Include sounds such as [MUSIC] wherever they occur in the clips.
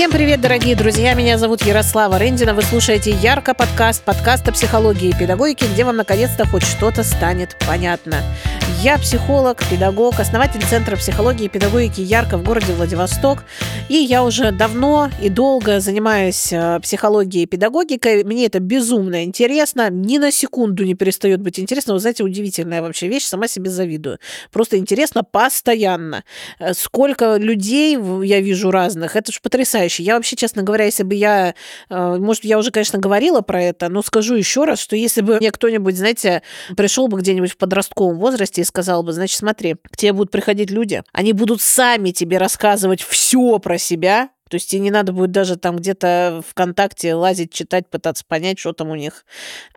Всем привет, дорогие друзья! Меня зовут Ярослава Рендина. Вы слушаете Ярко подкаст, подкаст о психологии и педагогике, где вам наконец-то хоть что-то станет понятно. Я психолог, педагог, основатель Центра психологии и педагогики Ярко в городе Владивосток. И я уже давно и долго занимаюсь э, психологией и педагогикой. Мне это безумно интересно. Ни на секунду не перестает быть интересно. Вы знаете, удивительная вообще вещь. Сама себе завидую. Просто интересно постоянно. Э, сколько людей я вижу разных. Это же потрясающе. Я вообще, честно говоря, если бы я... Э, может, я уже, конечно, говорила про это, но скажу еще раз, что если бы мне кто-нибудь, знаете, пришел бы где-нибудь в подростковом возрасте и сказал бы, значит, смотри, к тебе будут приходить люди, они будут сами тебе рассказывать все про себя, то есть тебе не надо будет даже там где-то ВКонтакте лазить, читать, пытаться понять, что там у них.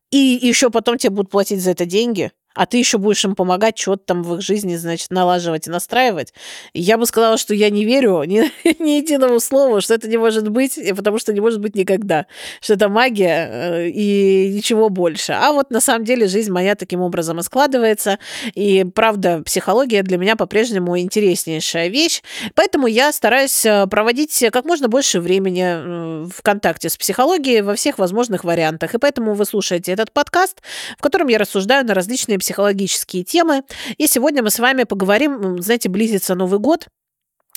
И еще потом тебе будут платить за это деньги а ты еще будешь им помогать что-то там в их жизни, значит, налаживать и настраивать. я бы сказала, что я не верю [LAUGHS] ни, ни единому слову, что это не может быть, потому что не может быть никогда, что это магия э, и ничего больше. А вот на самом деле жизнь моя таким образом и складывается. И правда, психология для меня по-прежнему интереснейшая вещь. Поэтому я стараюсь э, проводить как можно больше времени э, в контакте с психологией во всех возможных вариантах. И поэтому вы слушаете этот подкаст, в котором я рассуждаю на различные психологические темы. И сегодня мы с вами поговорим, знаете, близится Новый год,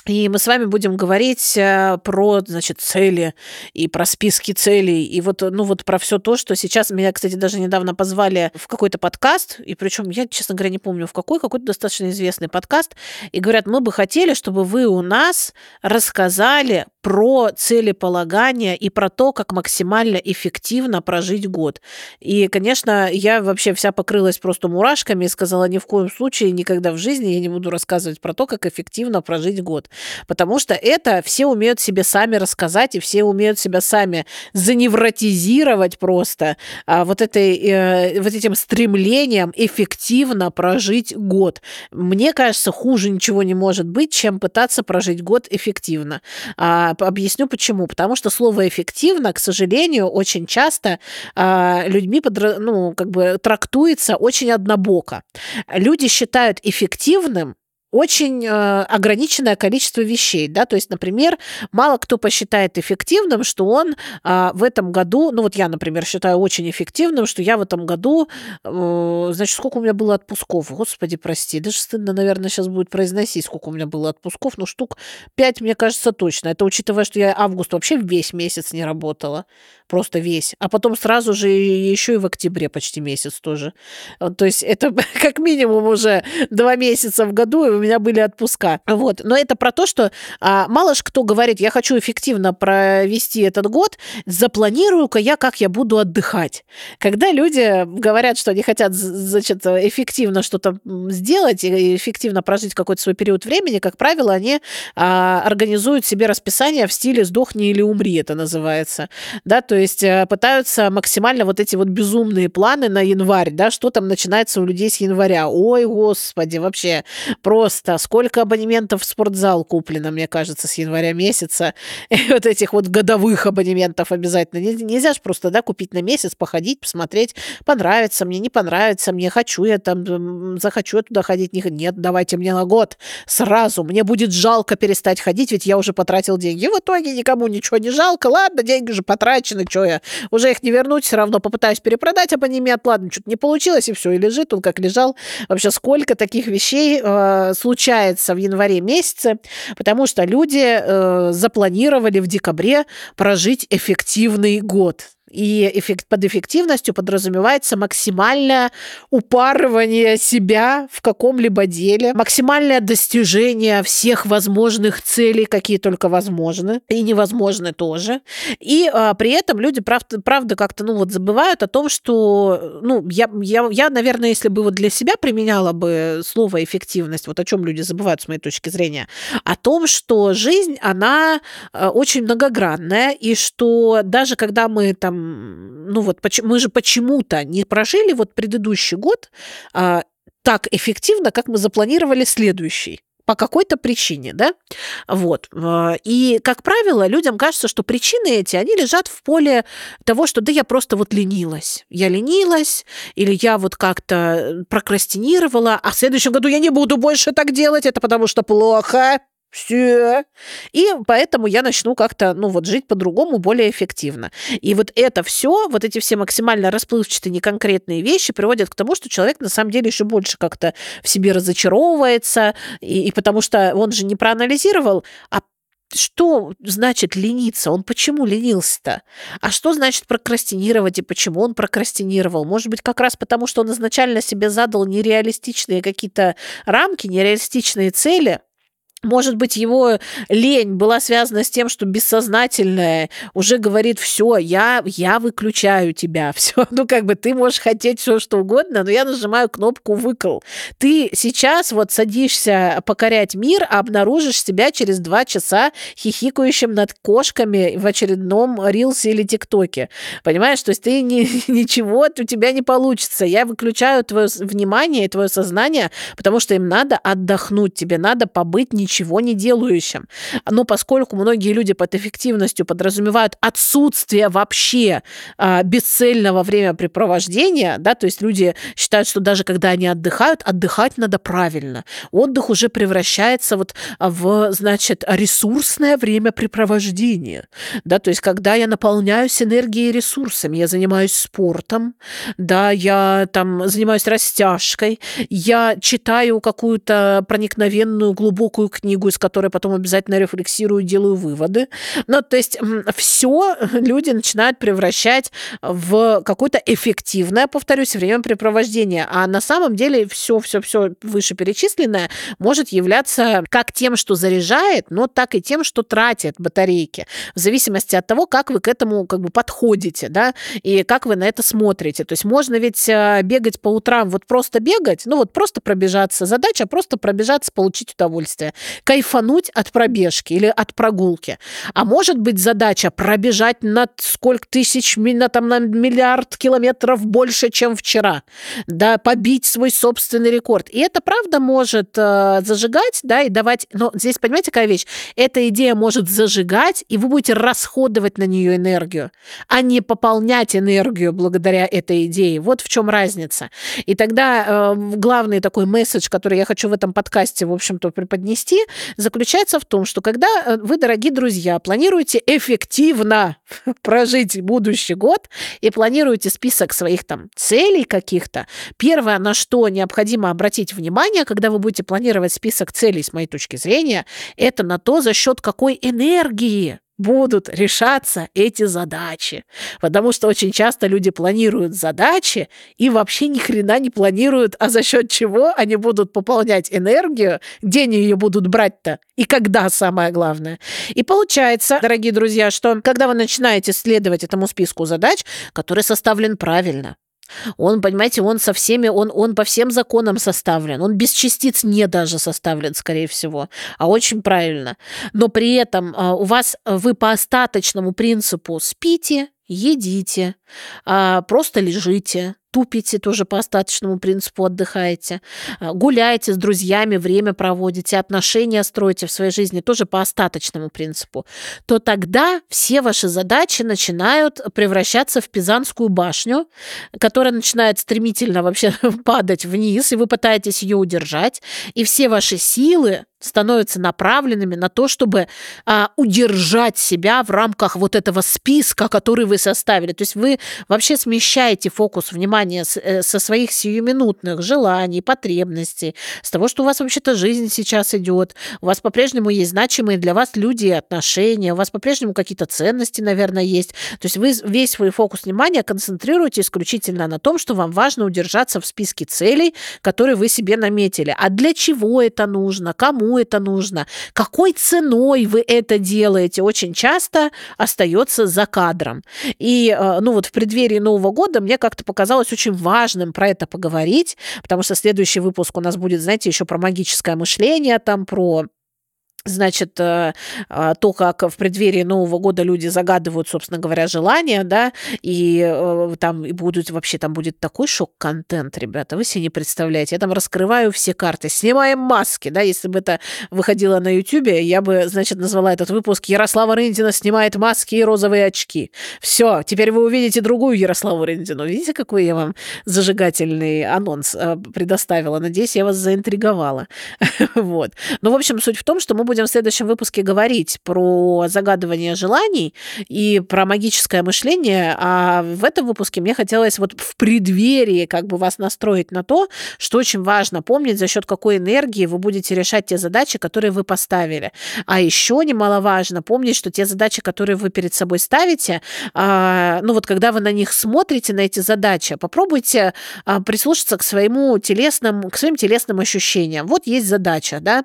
и мы с вами будем говорить э, про, значит, цели и про списки целей. И вот, ну вот про все то, что сейчас меня, кстати, даже недавно позвали в какой-то подкаст. И причем я, честно говоря, не помню в какой, какой-то достаточно известный подкаст. И говорят, мы бы хотели, чтобы вы у нас рассказали про целеполагание и про то, как максимально эффективно прожить год. И, конечно, я вообще вся покрылась просто мурашками и сказала, ни в коем случае, никогда в жизни я не буду рассказывать про то, как эффективно прожить год. Потому что это все умеют себе сами рассказать, и все умеют себя сами заневротизировать просто а, вот, этой, э, вот этим стремлением эффективно прожить год. Мне кажется, хуже ничего не может быть, чем пытаться прожить год эффективно. А, Объясню почему. Потому что слово эффективно, к сожалению, очень часто а, людьми подра... ну, как бы трактуется очень однобоко. Люди считают эффективным очень э, ограниченное количество вещей, да, то есть, например, мало кто посчитает эффективным, что он э, в этом году, ну вот я, например, считаю очень эффективным, что я в этом году, э, значит, сколько у меня было отпусков, господи, прости, даже стыдно, наверное, сейчас будет произносить, сколько у меня было отпусков, но штук 5, мне кажется, точно, это учитывая, что я август вообще весь месяц не работала, просто весь, а потом сразу же еще и в октябре почти месяц тоже, то есть это [LAUGHS] как минимум уже два месяца в году, и у меня были отпуска. Вот. Но это про то, что а, мало ж кто говорит, я хочу эффективно провести этот год, запланирую-ка я, как я буду отдыхать. Когда люди говорят, что они хотят, значит, эффективно что-то сделать и эффективно прожить какой-то свой период времени, как правило, они а, организуют себе расписание в стиле «сдохни или умри», это называется. Да, то есть а, пытаются максимально вот эти вот безумные планы на январь, да, что там начинается у людей с января. Ой, господи, вообще просто просто. Сколько абонементов в спортзал куплено, мне кажется, с января месяца. [LAUGHS] И вот этих вот годовых абонементов обязательно. Нельзя же просто, да, купить на месяц, походить, посмотреть, понравится мне, не понравится мне, хочу я там, захочу я туда ходить. Нет, давайте мне на год сразу. Мне будет жалко перестать ходить, ведь я уже потратил деньги. В итоге никому ничего не жалко. Ладно, деньги же потрачены, что я? Уже их не вернуть, все равно попытаюсь перепродать абонемент. Ладно, что-то не получилось, и все, и лежит он как лежал. Вообще, сколько таких вещей э, случается в январе месяце, потому что люди э, запланировали в декабре прожить эффективный год. И эффект, под эффективностью подразумевается максимальное упарывание себя в каком-либо деле, максимальное достижение всех возможных целей, какие только возможны, и невозможны тоже. И а, при этом люди, правда, правда как-то, ну вот, забывают о том, что, ну, я, я, я, наверное, если бы вот для себя применяла бы слово эффективность, вот о чем люди забывают с моей точки зрения, о том, что жизнь, она а, очень многогранная, и что даже когда мы там ну вот мы же почему-то не прожили вот предыдущий год а, так эффективно, как мы запланировали следующий по какой-то причине, да, вот. А, и, как правило, людям кажется, что причины эти, они лежат в поле того, что да я просто вот ленилась. Я ленилась, или я вот как-то прокрастинировала, а в следующем году я не буду больше так делать, это потому что плохо. Все. И поэтому я начну как-то, ну вот, жить по-другому, более эффективно. И вот это все, вот эти все максимально расплывчатые, неконкретные вещи приводят к тому, что человек на самом деле еще больше как-то в себе разочаровывается, и, и потому что он же не проанализировал, а что значит лениться? Он почему ленился-то? А что значит прокрастинировать и почему он прокрастинировал? Может быть, как раз потому, что он изначально себе задал нереалистичные какие-то рамки, нереалистичные цели, может быть, его лень была связана с тем, что бессознательное уже говорит, все, я, я выключаю тебя, [LAUGHS] все, ну как бы ты можешь хотеть все что угодно, но я нажимаю кнопку выкл. Ты сейчас вот садишься покорять мир, а обнаружишь себя через два часа хихикающим над кошками в очередном рилсе или тиктоке. Понимаешь, то есть ты не, [LAUGHS] ничего у тебя не получится. Я выключаю твое внимание и твое сознание, потому что им надо отдохнуть, тебе надо побыть ничего ничего не делающим. Но поскольку многие люди под эффективностью подразумевают отсутствие вообще а, бесцельного времяпрепровождения, да, то есть люди считают, что даже когда они отдыхают, отдыхать надо правильно. Отдых уже превращается вот в, значит, ресурсное времяпрепровождение, да, то есть когда я наполняюсь энергией и ресурсами, я занимаюсь спортом, да, я там занимаюсь растяжкой, я читаю какую-то проникновенную глубокую книгу, из которой потом обязательно рефлексирую, делаю выводы. Ну, то есть все люди начинают превращать в какое-то эффективное, повторюсь, времяпрепровождение. А на самом деле все, все, все вышеперечисленное может являться как тем, что заряжает, но так и тем, что тратит батарейки. В зависимости от того, как вы к этому как бы подходите, да, и как вы на это смотрите. То есть можно ведь э, бегать по утрам, вот просто бегать, ну вот просто пробежаться. Задача просто пробежаться, получить удовольствие кайфануть от пробежки или от прогулки. А может быть задача пробежать на сколько тысяч, на, там, на миллиард километров больше, чем вчера, да, побить свой собственный рекорд. И это правда может э, зажигать, да, и давать, но здесь, понимаете, какая вещь? Эта идея может зажигать, и вы будете расходовать на нее энергию, а не пополнять энергию благодаря этой идее. Вот в чем разница. И тогда э, главный такой месседж, который я хочу в этом подкасте, в общем-то, преподнести, пути заключается в том, что когда э, вы, дорогие друзья, планируете эффективно [LAUGHS] прожить будущий год и планируете список своих там целей каких-то, первое, на что необходимо обратить внимание, когда вы будете планировать список целей, с моей точки зрения, это на то, за счет какой энергии будут решаться эти задачи. Потому что очень часто люди планируют задачи и вообще ни хрена не планируют, а за счет чего они будут пополнять энергию, где они ее будут брать-то и когда, самое главное. И получается, дорогие друзья, что когда вы начинаете следовать этому списку задач, который составлен правильно, он, понимаете, он со всеми, он, он по всем законам составлен. Он без частиц не даже составлен, скорее всего, а очень правильно. Но при этом а, у вас, вы по остаточному принципу спите, едите, а, просто лежите, тупите тоже по остаточному принципу отдыхаете, а, гуляете с друзьями, время проводите, отношения строите в своей жизни тоже по остаточному принципу, то тогда все ваши задачи начинают превращаться в Пизанскую башню, которая начинает стремительно вообще [LAUGHS] падать вниз, и вы пытаетесь ее удержать, и все ваши силы становятся направленными на то, чтобы а, удержать себя в рамках вот этого списка, который вы составили. То есть вы вообще смещаете фокус внимания с, э, со своих сиюминутных желаний, потребностей, с того, что у вас вообще-то жизнь сейчас идет, у вас по-прежнему есть значимые для вас люди и отношения, у вас по-прежнему какие-то ценности, наверное, есть. То есть вы весь свой фокус внимания концентрируете исключительно на том, что вам важно удержаться в списке целей, которые вы себе наметили. А для чего это нужно? Кому это нужно, какой ценой вы это делаете, очень часто остается за кадром. И, э, ну вот в преддверии Нового года мне как-то показалось очень важным про это поговорить, потому что следующий выпуск у нас будет, знаете, еще про магическое мышление, там про значит, э, а, то, как в преддверии Нового года люди загадывают, собственно говоря, желания, да, и э, там и будут, вообще там будет такой шок-контент, ребята, вы себе не представляете. Я там раскрываю все карты, снимаем маски, да, если бы это выходило на Ютубе, я бы, значит, назвала этот выпуск «Ярослава Рындина снимает маски и розовые очки». Все, теперь вы увидите другую Ярославу Рындину. Видите, какой я вам зажигательный анонс э, предоставила? Надеюсь, я вас заинтриговала. [LAUGHS] вот. Ну, в общем, суть в том, что мы будем будем в следующем выпуске говорить про загадывание желаний и про магическое мышление, а в этом выпуске мне хотелось вот в преддверии как бы вас настроить на то, что очень важно помнить, за счет какой энергии вы будете решать те задачи, которые вы поставили. А еще немаловажно помнить, что те задачи, которые вы перед собой ставите, а, ну вот когда вы на них смотрите, на эти задачи, попробуйте а, прислушаться к своему телесному, к своим телесным ощущениям. Вот есть задача, да,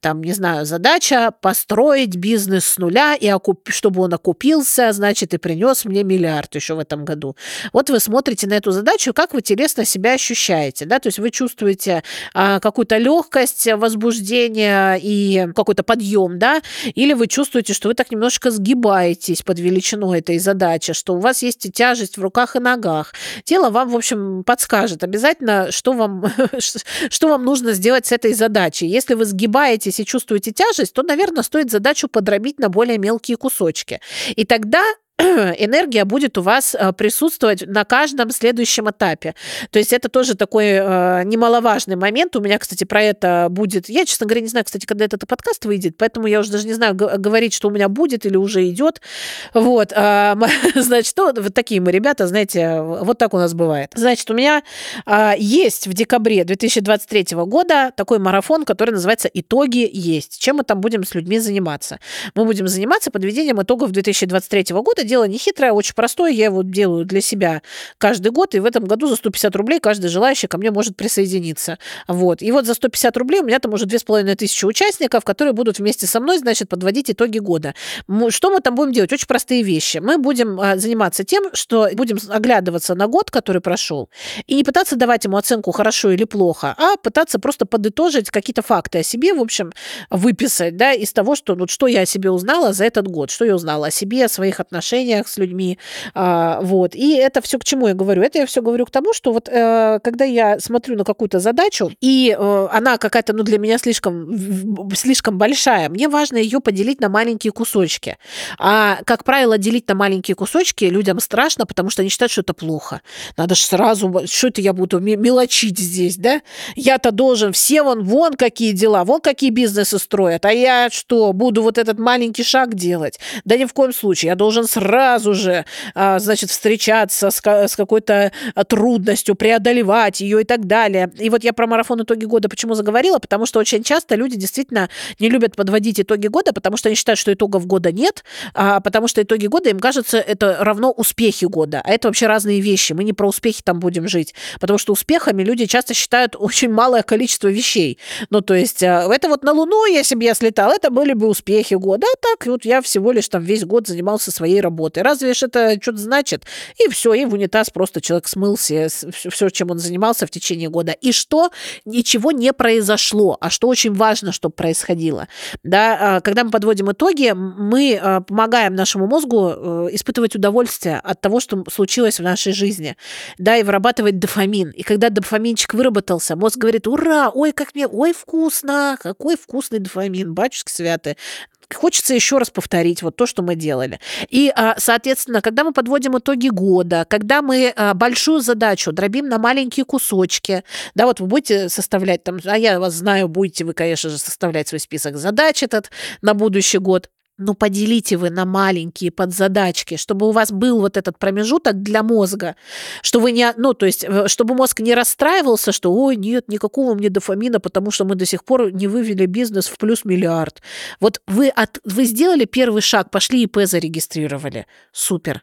там, не знаю, задача построить бизнес с нуля, и окуп... чтобы он окупился, значит, и принес мне миллиард еще в этом году. Вот вы смотрите на эту задачу, как вы телесно себя ощущаете, да, то есть вы чувствуете а, какую-то легкость, возбуждение и какой-то подъем, да, или вы чувствуете, что вы так немножко сгибаетесь под величину этой задачи, что у вас есть тяжесть в руках и ногах. Тело вам, в общем, подскажет обязательно, что вам, [LAUGHS] что вам нужно сделать с этой задачей. Если вы сгибаетесь и чувствуете тяжесть, то, наверное, стоит задачу подробить на более мелкие кусочки. И тогда [CLEARS THROAT] энергия будет у вас э, присутствовать на каждом следующем этапе. То есть это тоже такой э, немаловажный момент. У меня, кстати, про это будет... Я, честно говоря, не знаю, кстати, когда этот подкаст выйдет, поэтому я уже даже не знаю, говорить, что у меня будет или уже идет. Вот. А, [LAUGHS] значит, ну, вот такие мы ребята, знаете, вот так у нас бывает. Значит, у меня а, есть в декабре 2023 года такой марафон, который называется «Итоги есть». Чем мы там будем с людьми заниматься? Мы будем заниматься подведением итогов 2023 года, дело не хитрое, очень простое. Я его делаю для себя каждый год, и в этом году за 150 рублей каждый желающий ко мне может присоединиться. Вот. И вот за 150 рублей у меня там уже 2500 участников, которые будут вместе со мной, значит, подводить итоги года. Что мы там будем делать? Очень простые вещи. Мы будем а, заниматься тем, что будем оглядываться на год, который прошел, и не пытаться давать ему оценку хорошо или плохо, а пытаться просто подытожить какие-то факты о себе, в общем, выписать, да, из того, что, вот, что я о себе узнала за этот год, что я узнала о себе, о своих отношениях, отношениях с людьми. А, вот. И это все к чему я говорю? Это я все говорю к тому, что вот э, когда я смотрю на какую-то задачу, и э, она какая-то, ну, для меня слишком, слишком большая, мне важно ее поделить на маленькие кусочки. А, как правило, делить на маленькие кусочки людям страшно, потому что они считают, что это плохо. Надо же сразу, что это я буду мелочить здесь, да? Я-то должен, все вон, вон какие дела, вон какие бизнесы строят, а я что, буду вот этот маленький шаг делать? Да ни в коем случае. Я должен сразу сразу же, а, значит, встречаться с, какой-то а, трудностью, преодолевать ее и так далее. И вот я про марафон итоги года почему заговорила, потому что очень часто люди действительно не любят подводить итоги года, потому что они считают, что итогов года нет, а потому что итоги года им кажется это равно успехи года. А это вообще разные вещи. Мы не про успехи там будем жить, потому что успехами люди часто считают очень малое количество вещей. Ну, то есть а, это вот на Луну, если бы я слетал, это были бы успехи года. А так вот я всего лишь там весь год занимался своей работой работы. Разве ж это что-то значит? И все, и в унитаз просто человек смылся, все, чем он занимался в течение года. И что? Ничего не произошло, а что очень важно, чтобы происходило. Да, а, когда мы подводим итоги, мы а, помогаем нашему мозгу э, испытывать удовольствие от того, что случилось в нашей жизни, да, и вырабатывать дофамин. И когда дофаминчик выработался, мозг говорит, ура, ой, как мне, ой, вкусно, какой вкусный дофамин, батюшки святый хочется еще раз повторить вот то, что мы делали. И, а, соответственно, когда мы подводим итоги года, когда мы а, большую задачу дробим на маленькие кусочки, да, вот вы будете составлять там, а я вас знаю, будете вы, конечно же, составлять свой список задач этот на будущий год, ну, поделите вы на маленькие подзадачки, чтобы у вас был вот этот промежуток для мозга, что вы не, ну, то есть, э, чтобы мозг не расстраивался, что, ой, нет, никакого мне дофамина, потому что мы до сих пор не вывели бизнес в плюс миллиард. Вот вы, от, вы сделали первый шаг, пошли ИП зарегистрировали. Супер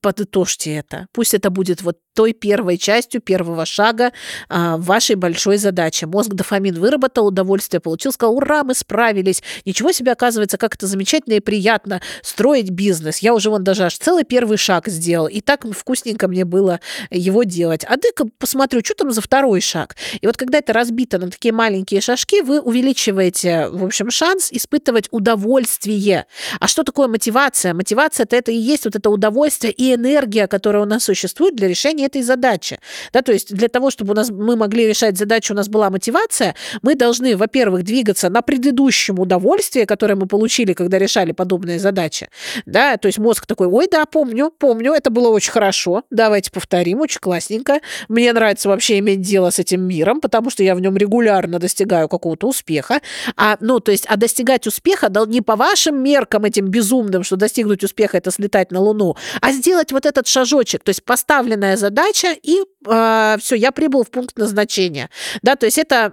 подытожьте это. Пусть это будет вот той первой частью первого шага а, вашей большой задачи. Мозг дофамин выработал, удовольствие получил, сказал, ура, мы справились. Ничего себе, оказывается, как это замечательно и приятно строить бизнес. Я уже вон даже аж целый первый шаг сделал, и так вкусненько мне было его делать. А дай-ка посмотрю, что там за второй шаг. И вот когда это разбито на такие маленькие шажки, вы увеличиваете, в общем, шанс испытывать удовольствие. А что такое мотивация? Мотивация – это и есть вот это удовольствие и энергия, которая у нас существует для решения решения этой задачи. Да, то есть для того, чтобы у нас, мы могли решать задачу, у нас была мотивация, мы должны, во-первых, двигаться на предыдущем удовольствии, которое мы получили, когда решали подобные задачи. Да, то есть мозг такой, ой, да, помню, помню, это было очень хорошо, давайте повторим, очень классненько. Мне нравится вообще иметь дело с этим миром, потому что я в нем регулярно достигаю какого-то успеха. А, ну, то есть, а достигать успеха не по вашим меркам этим безумным, что достигнуть успеха это слетать на Луну, а сделать вот этот шажочек, то есть поставленная задача и э, а, все, я прибыл в пункт назначения. Да, то есть это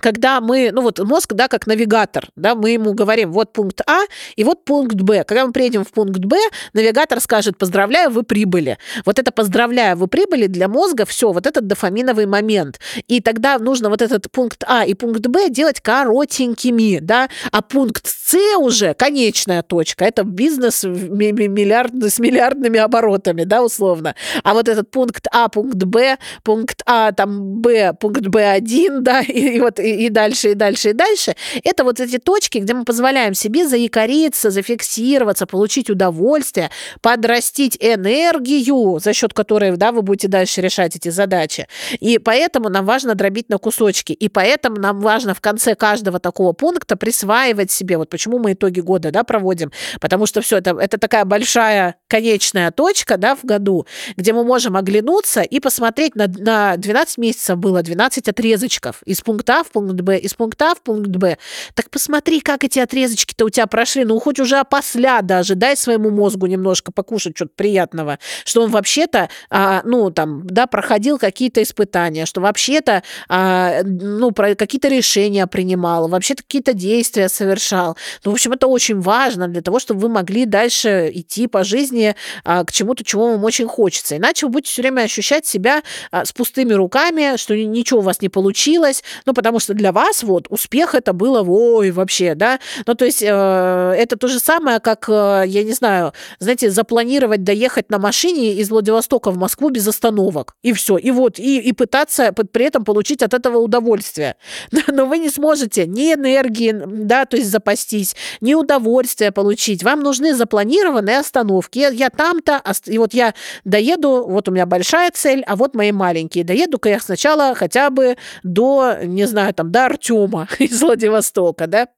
когда мы, ну вот мозг, да, как навигатор, да, мы ему говорим, вот пункт А и вот пункт Б. Когда мы приедем в пункт Б, навигатор скажет, поздравляю, вы прибыли. Вот это поздравляю, вы прибыли для мозга, все, вот этот дофаминовый момент. И тогда нужно вот этот пункт А и пункт Б делать коротенькими, да, а пункт С уже конечная точка, это бизнес миллиард, с миллиардными оборотами, да, условно. А вот этот пункт А, пункт Б, пункт А, там Б, пункт Б1, да, [LAUGHS] и, и вот и, дальше, и дальше, и дальше. Это вот эти точки, где мы позволяем себе заякориться, зафиксироваться, получить удовольствие, подрастить энергию, за счет которой да, вы будете дальше решать эти задачи. И поэтому нам важно дробить на кусочки. И поэтому нам важно в конце каждого такого пункта присваивать себе, вот почему мы итоги года да, проводим, потому что все это, это такая большая конечная точка да, в году, где мы можем оглянуться и посмотреть на, на 12 месяцев было 12 отрезочков из пункта А в пункт Б, из пункта А в пункт Б. Так посмотри, как эти отрезочки-то у тебя прошли. Ну, хоть уже опосля даже. Дай своему мозгу немножко покушать что-то приятного. Что он вообще-то, а, ну, там, да, проходил какие-то испытания, что вообще-то, а, ну, про какие-то решения принимал, вообще-то какие-то действия совершал. Ну, в общем, это очень важно для того, чтобы вы могли дальше идти по жизни а, к чему-то, чего вам очень хочется. Иначе вы будете все время ощущать себя а, с пустыми руками, что ничего у вас не получилось, ну, потому потому что для вас вот успех это было, ой, вообще, да, ну, то есть э, это то же самое, как, э, я не знаю, знаете, запланировать доехать на машине из Владивостока в Москву без остановок, и все, и вот, и, и пытаться при этом получить от этого удовольствие. [LAUGHS] Но вы не сможете ни энергии, да, то есть запастись, ни удовольствия получить. Вам нужны запланированные остановки. Я, я там-то, и вот я доеду, вот у меня большая цель, а вот мои маленькие. Доеду-ка я сначала хотя бы до, не знаю, там, до Артема [LAUGHS] из Владивостока, да,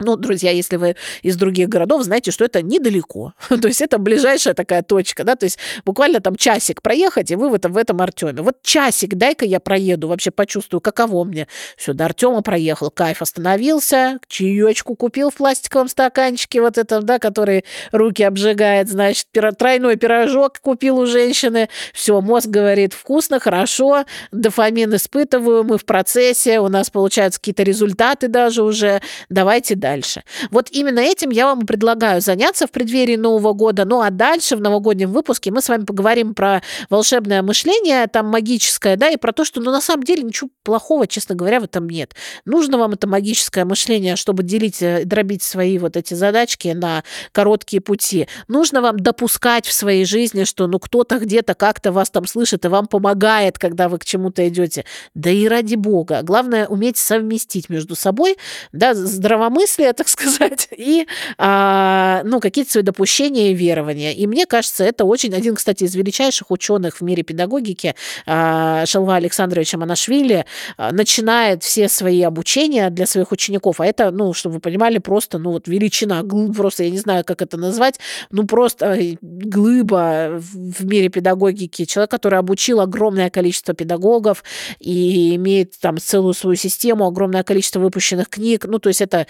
ну, друзья, если вы из других городов, знаете, что это недалеко. [LAUGHS] то есть это ближайшая такая точка, да, то есть буквально там часик проехать, и вы в этом, в этом Артеме. Вот часик, дай-ка я проеду, вообще почувствую, каково мне. Все, до Артема проехал, кайф, остановился, чаечку купил в пластиковом стаканчике вот этом, да, который руки обжигает, значит, тройной пирожок купил у женщины. Все, мозг говорит, вкусно, хорошо, дофамин испытываю, мы в процессе, у нас получаются какие-то результаты даже уже, давайте дальше. Вот именно этим я вам предлагаю заняться в преддверии Нового года. Ну а дальше в новогоднем выпуске мы с вами поговорим про волшебное мышление, там магическое, да, и про то, что ну, на самом деле ничего плохого, честно говоря, в этом нет. Нужно вам это магическое мышление, чтобы делить, э, дробить свои вот эти задачки на короткие пути. Нужно вам допускать в своей жизни, что ну кто-то где-то как-то вас там слышит и вам помогает, когда вы к чему-то идете. Да и ради бога. Главное уметь совместить между собой, да, здравомыслие здравомыслие, так сказать, и а, ну, какие-то свои допущения и верования. И мне кажется, это очень один, кстати, из величайших ученых в мире педагогики, а, Шалва Александровича Манашвили, а, начинает все свои обучения для своих учеников. А это, ну, чтобы вы понимали, просто, ну, вот величина, просто, я не знаю, как это назвать, ну, просто глыба в мире педагогики. Человек, который обучил огромное количество педагогов и имеет там целую свою систему, огромное количество выпущенных книг. Ну, то есть это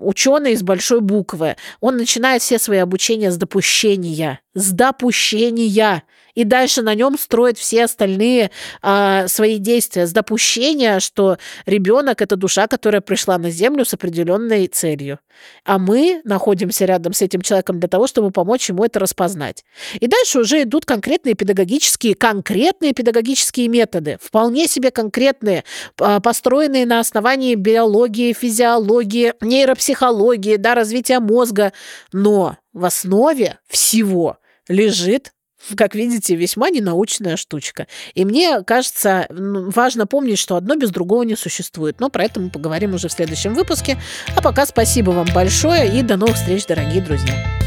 ученый из большой буквы. Он начинает все свои обучения с допущения. С допущения и дальше на нем строит все остальные а, свои действия с допущения, что ребенок это душа, которая пришла на Землю с определенной целью. А мы находимся рядом с этим человеком для того, чтобы помочь ему это распознать. И дальше уже идут конкретные педагогические, конкретные педагогические методы, вполне себе конкретные, а, построенные на основании биологии, физиологии, нейропсихологии, да, развития мозга. Но в основе всего лежит как видите, весьма ненаучная штучка. И мне кажется, важно помнить, что одно без другого не существует. Но про это мы поговорим уже в следующем выпуске. А пока спасибо вам большое и до новых встреч, дорогие друзья.